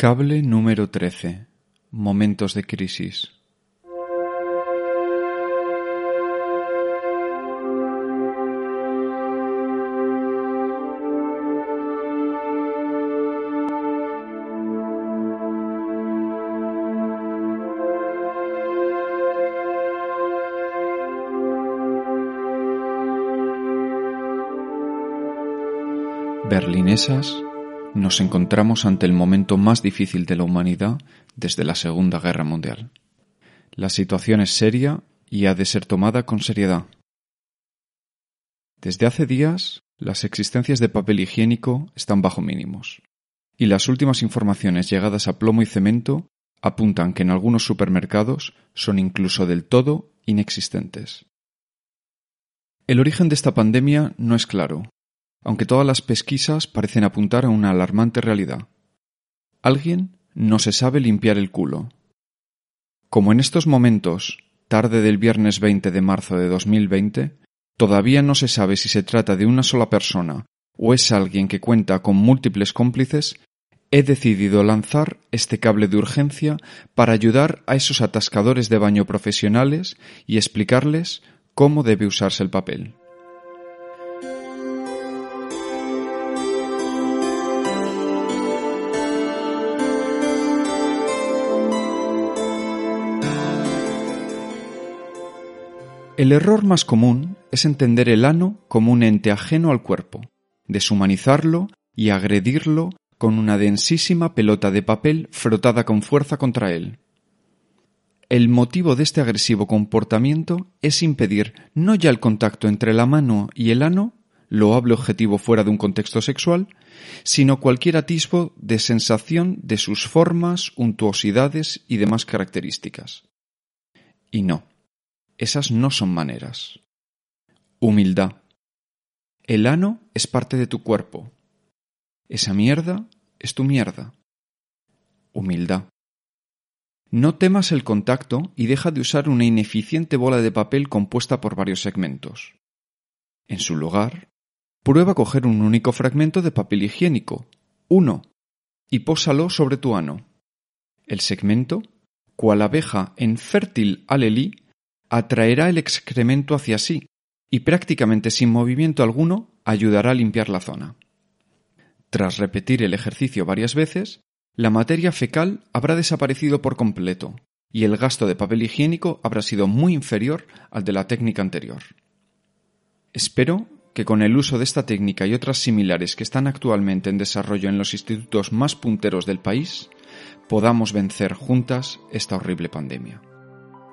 Cable número 13. Momentos de crisis. Berlinesas, nos encontramos ante el momento más difícil de la humanidad desde la Segunda Guerra Mundial. La situación es seria y ha de ser tomada con seriedad. Desde hace días, las existencias de papel higiénico están bajo mínimos, y las últimas informaciones llegadas a plomo y cemento apuntan que en algunos supermercados son incluso del todo inexistentes. El origen de esta pandemia no es claro, aunque todas las pesquisas parecen apuntar a una alarmante realidad. Alguien no se sabe limpiar el culo. Como en estos momentos, tarde del viernes 20 de marzo de 2020, todavía no se sabe si se trata de una sola persona o es alguien que cuenta con múltiples cómplices, he decidido lanzar este cable de urgencia para ayudar a esos atascadores de baño profesionales y explicarles cómo debe usarse el papel. El error más común es entender el ano como un ente ajeno al cuerpo, deshumanizarlo y agredirlo con una densísima pelota de papel frotada con fuerza contra él. El motivo de este agresivo comportamiento es impedir no ya el contacto entre la mano y el ano, loable objetivo fuera de un contexto sexual, sino cualquier atisbo de sensación de sus formas, untuosidades y demás características. Y no, esas no son maneras. Humildad. El ano es parte de tu cuerpo. Esa mierda es tu mierda. Humildad. No temas el contacto y deja de usar una ineficiente bola de papel compuesta por varios segmentos. En su lugar, prueba a coger un único fragmento de papel higiénico, uno, y pósalo sobre tu ano. El segmento, cual abeja en fértil alelí, atraerá el excremento hacia sí y prácticamente sin movimiento alguno ayudará a limpiar la zona. Tras repetir el ejercicio varias veces, la materia fecal habrá desaparecido por completo y el gasto de papel higiénico habrá sido muy inferior al de la técnica anterior. Espero que con el uso de esta técnica y otras similares que están actualmente en desarrollo en los institutos más punteros del país, podamos vencer juntas esta horrible pandemia.